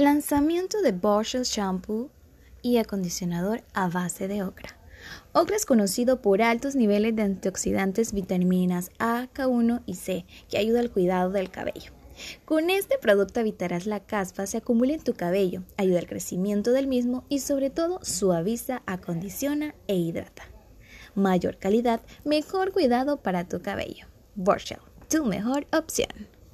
Lanzamiento de Borstel Shampoo y acondicionador a base de ocra. Ocra es conocido por altos niveles de antioxidantes, vitaminas A, K1 y C, que ayuda al cuidado del cabello. Con este producto evitarás la caspa se acumula en tu cabello, ayuda al crecimiento del mismo y sobre todo suaviza, acondiciona e hidrata. Mayor calidad, mejor cuidado para tu cabello. Borstel, tu mejor opción.